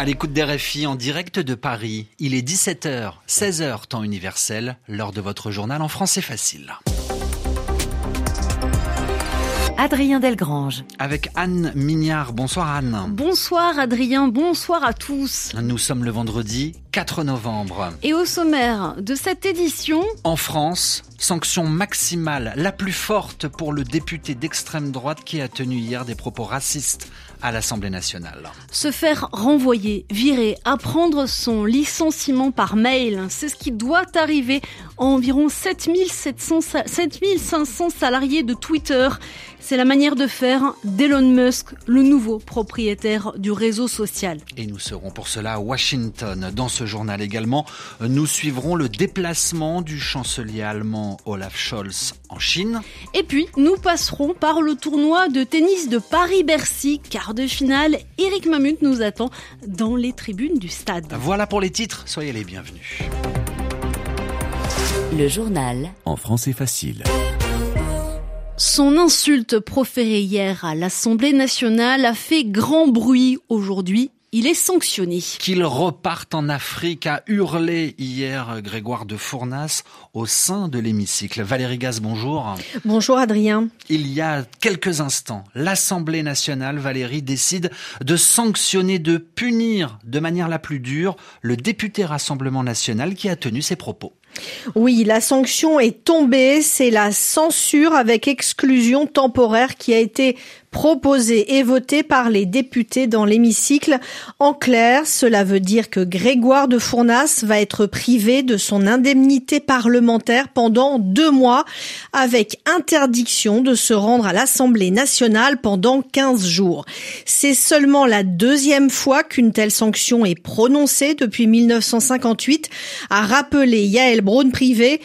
À l'écoute des RFI en direct de Paris, il est 17h, 16h temps universel, lors de votre journal en français facile. Adrien Delgrange. Avec Anne Mignard. Bonsoir Anne. Bonsoir Adrien, bonsoir à tous. Nous sommes le vendredi 4 novembre. Et au sommaire de cette édition... En France, sanction maximale la plus forte pour le député d'extrême droite qui a tenu hier des propos racistes à l'Assemblée nationale. Se faire renvoyer, virer, apprendre son licenciement par mail, c'est ce qui doit arriver à environ 7700, 7500 salariés de Twitter. C'est la manière de faire d'Elon Musk, le nouveau propriétaire du réseau social. Et nous serons pour cela à Washington. Dans ce journal également, nous suivrons le déplacement du chancelier allemand Olaf Scholz en Chine. Et puis, nous passerons par le tournoi de tennis de Paris-Bercy, quart de finale. Eric Mamut nous attend dans les tribunes du stade. Voilà pour les titres, soyez les bienvenus. Le journal en français facile. Son insulte proférée hier à l'Assemblée nationale a fait grand bruit aujourd'hui. Il est sanctionné. Qu'il reparte en Afrique a hurlé hier Grégoire de Fournas au sein de l'hémicycle. Valérie Gaz, bonjour. Bonjour Adrien. Il y a quelques instants, l'Assemblée nationale, Valérie, décide de sanctionner, de punir de manière la plus dure le député Rassemblement national qui a tenu ses propos. Oui, la sanction est tombée, c'est la censure avec exclusion temporaire qui a été proposé et voté par les députés dans l'hémicycle. En clair, cela veut dire que Grégoire de Fournas va être privé de son indemnité parlementaire pendant deux mois avec interdiction de se rendre à l'Assemblée nationale pendant 15 jours. C'est seulement la deuxième fois qu'une telle sanction est prononcée depuis 1958, a rappelé Yael Braun-Privé,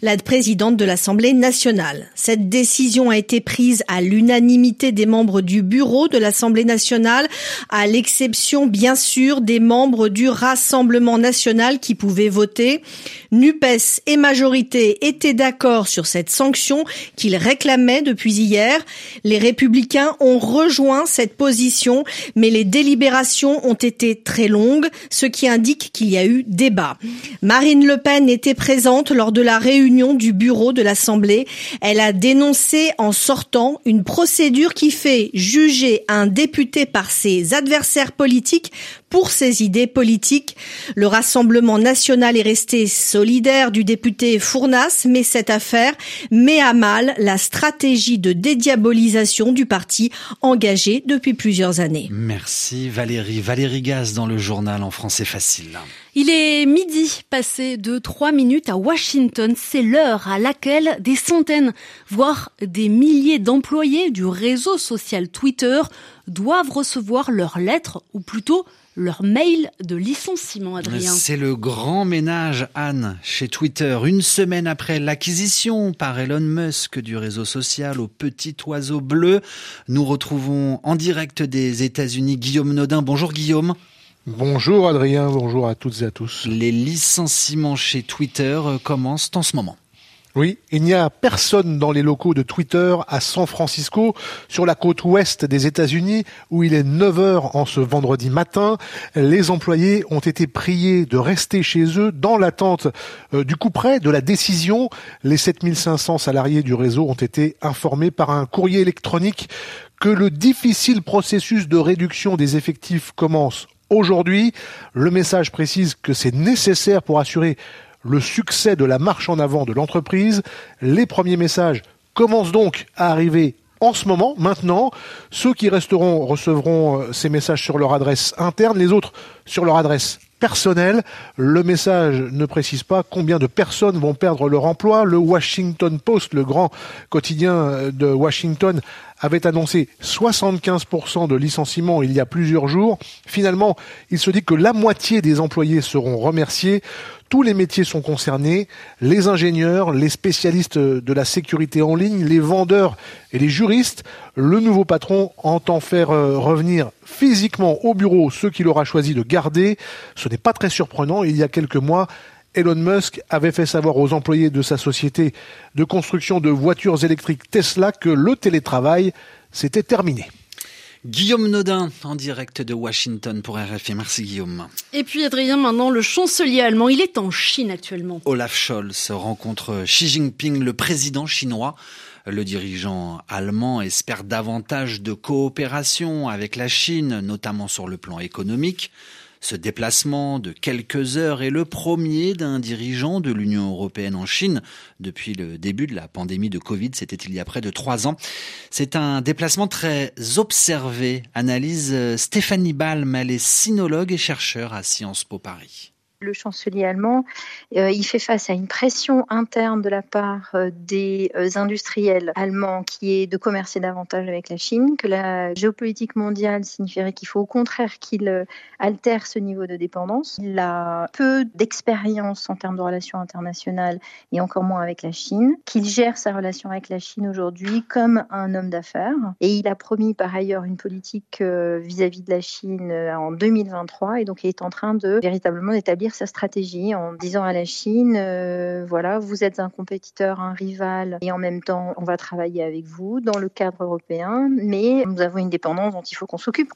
La présidente de l'Assemblée nationale. Cette décision a été prise à l'unanimité des membres du bureau de l'Assemblée nationale, à l'exception bien sûr des membres du Rassemblement national qui pouvaient voter. NUPES et majorité étaient d'accord sur cette sanction qu'ils réclamaient depuis hier. Les républicains ont rejoint cette position, mais les délibérations ont été très longues, ce qui indique qu'il y a eu débat. Marine Le Pen était présente lors de la réunion du bureau de l'Assemblée. Elle a dénoncé en sortant une procédure qui fait juger un député par ses adversaires politiques pour ses idées politiques. Le Rassemblement national est resté solidaire du député Fournas, mais cette affaire met à mal la stratégie de dédiabolisation du parti engagé depuis plusieurs années. Merci Valérie. Valérie Gaz dans le journal en français facile. Il est midi, passé de trois minutes à Washington. C'est l'heure à laquelle des centaines, voire des milliers d'employés du réseau social Twitter doivent recevoir leurs lettres, ou plutôt leur mail de licenciement, Adrien. C'est le grand ménage, Anne, chez Twitter. Une semaine après l'acquisition par Elon Musk du réseau social au petit oiseau bleu, nous retrouvons en direct des États-Unis Guillaume Nodin. Bonjour Guillaume. Bonjour Adrien, bonjour à toutes et à tous. Les licenciements chez Twitter euh, commencent en ce moment. Oui, il n'y a personne dans les locaux de Twitter à San Francisco, sur la côte ouest des États-Unis, où il est 9 heures en ce vendredi matin. Les employés ont été priés de rester chez eux dans l'attente euh, du coup près de la décision. Les 7500 salariés du réseau ont été informés par un courrier électronique que le difficile processus de réduction des effectifs commence Aujourd'hui, le message précise que c'est nécessaire pour assurer le succès de la marche en avant de l'entreprise. Les premiers messages commencent donc à arriver en ce moment, maintenant. Ceux qui resteront recevront euh, ces messages sur leur adresse interne, les autres sur leur adresse personnelle. Le message ne précise pas combien de personnes vont perdre leur emploi. Le Washington Post, le grand quotidien euh, de Washington, avait annoncé 75% de licenciements il y a plusieurs jours. Finalement, il se dit que la moitié des employés seront remerciés. Tous les métiers sont concernés, les ingénieurs, les spécialistes de la sécurité en ligne, les vendeurs et les juristes. Le nouveau patron entend faire euh, revenir physiquement au bureau ceux qu'il aura choisi de garder. Ce n'est pas très surprenant. Il y a quelques mois, Elon Musk avait fait savoir aux employés de sa société de construction de voitures électriques Tesla que le télétravail s'était terminé. Guillaume Nodin en direct de Washington pour RFI. Merci Guillaume. Et puis Adrien, maintenant le chancelier allemand, il est en Chine actuellement. Olaf Scholz rencontre Xi Jinping, le président chinois. Le dirigeant allemand espère davantage de coopération avec la Chine, notamment sur le plan économique. Ce déplacement de quelques heures est le premier d'un dirigeant de l'Union européenne en Chine depuis le début de la pandémie de Covid, c'était il y a près de trois ans. C'est un déplacement très observé, analyse Stéphanie Balm, elle est sinologue et chercheur à Sciences Po Paris le chancelier allemand, euh, il fait face à une pression interne de la part euh, des euh, industriels allemands qui est de commercer davantage avec la Chine, que la géopolitique mondiale signifierait qu'il faut au contraire qu'il altère ce niveau de dépendance. Il a peu d'expérience en termes de relations internationales et encore moins avec la Chine, qu'il gère sa relation avec la Chine aujourd'hui comme un homme d'affaires et il a promis par ailleurs une politique vis-à-vis -vis de la Chine en 2023 et donc il est en train de véritablement établir sa stratégie en disant à la Chine, euh, voilà, vous êtes un compétiteur, un rival, et en même temps, on va travailler avec vous dans le cadre européen, mais nous avons une dépendance dont il faut qu'on s'occupe.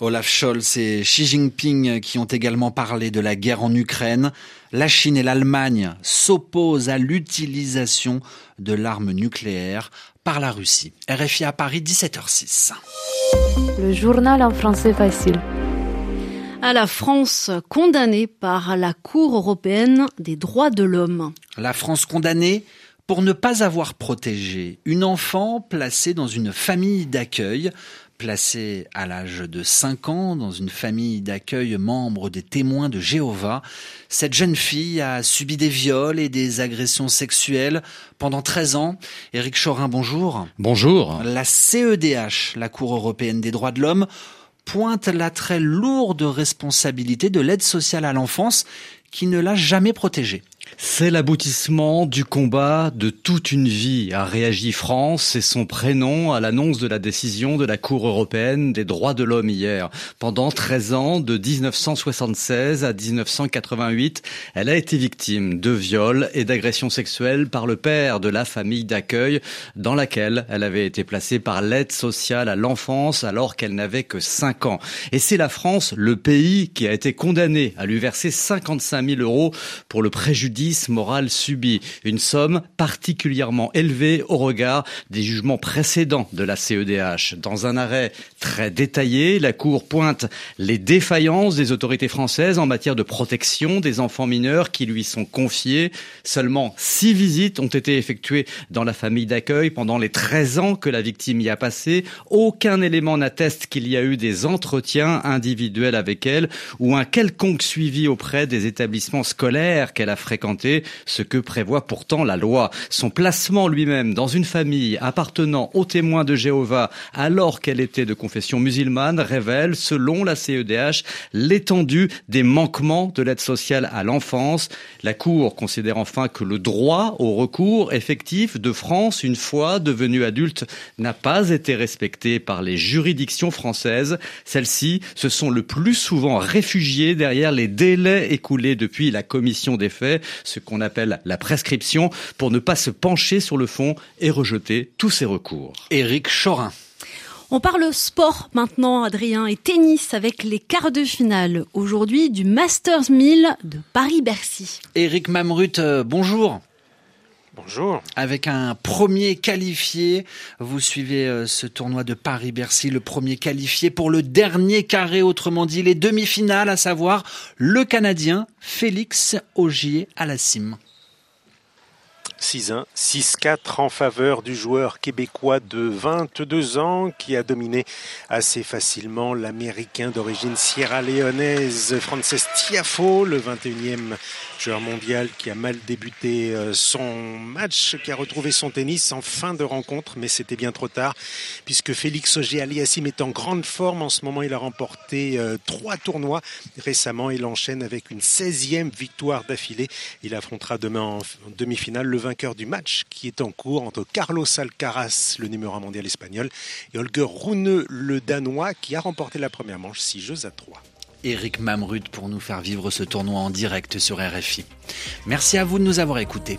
Olaf Scholz et Xi Jinping qui ont également parlé de la guerre en Ukraine. La Chine et l'Allemagne s'opposent à l'utilisation de l'arme nucléaire par la Russie. RFI à Paris, 17h06. Le journal en français facile à la France condamnée par la Cour européenne des droits de l'homme. La France condamnée pour ne pas avoir protégé une enfant placée dans une famille d'accueil placée à l'âge de 5 ans dans une famille d'accueil membre des témoins de Jéhovah. Cette jeune fille a subi des viols et des agressions sexuelles pendant 13 ans. Éric Chorin, bonjour. Bonjour. La CEDH, la Cour européenne des droits de l'homme, pointe la très lourde responsabilité de l'aide sociale à l'enfance qui ne l'a jamais protégée. C'est l'aboutissement du combat de toute une vie, a réagi France et son prénom à l'annonce de la décision de la Cour européenne des droits de l'homme hier. Pendant 13 ans, de 1976 à 1988, elle a été victime de viols et d'agressions sexuelles par le père de la famille d'accueil dans laquelle elle avait été placée par l'aide sociale à l'enfance alors qu'elle n'avait que 5 ans. Et c'est la France, le pays, qui a été condamné à lui verser 55 000 euros pour le préjudice moral subi, une somme particulièrement élevée au regard des jugements précédents de la CEDH. Dans un arrêt très détaillé, la Cour pointe les défaillances des autorités françaises en matière de protection des enfants mineurs qui lui sont confiés. Seulement six visites ont été effectuées dans la famille d'accueil pendant les 13 ans que la victime y a passé. Aucun élément n'atteste qu'il y a eu des entretiens individuels avec elle ou un quelconque suivi auprès des établissements scolaires qu'elle a fréquentés ce que prévoit pourtant la loi. Son placement lui-même dans une famille appartenant aux témoins de Jéhovah alors qu'elle était de confession musulmane révèle, selon la CEDH, l'étendue des manquements de l'aide sociale à l'enfance. La Cour considère enfin que le droit au recours effectif de France, une fois devenu adulte, n'a pas été respecté par les juridictions françaises. Celles-ci se sont le plus souvent réfugiées derrière les délais écoulés depuis la commission des faits ce qu'on appelle la prescription, pour ne pas se pencher sur le fond et rejeter tous ces recours. Éric Chorin. On parle sport maintenant, Adrien, et tennis avec les quarts de finale aujourd'hui du Masters 1000 de Paris-Bercy. Éric Mamrut, euh, bonjour. Bonjour. Avec un premier qualifié, vous suivez euh, ce tournoi de Paris-Bercy, le premier qualifié pour le dernier carré, autrement dit les demi-finales, à savoir le Canadien Félix Augier à la cime. 6-1, 6-4 en faveur du joueur québécois de 22 ans qui a dominé assez facilement l'américain d'origine sierra-léonaise Frances Tiafo, le 21e joueur mondial qui a mal débuté euh, son match, qui a retrouvé son tennis en fin de rencontre, mais c'était bien trop tard puisque Félix Auger-Aliassime est en grande forme. En ce moment, il a remporté euh, trois tournois récemment. Il enchaîne avec une 16e victoire d'affilée. Il affrontera demain en demi-finale le vainqueur du match qui est en cours entre Carlos Alcaraz, le numéro 1 mondial espagnol, et Holger Rune, le danois, qui a remporté la première manche 6 jeux à 3. Éric Mamrut pour nous faire vivre ce tournoi en direct sur RFI. Merci à vous de nous avoir écoutés.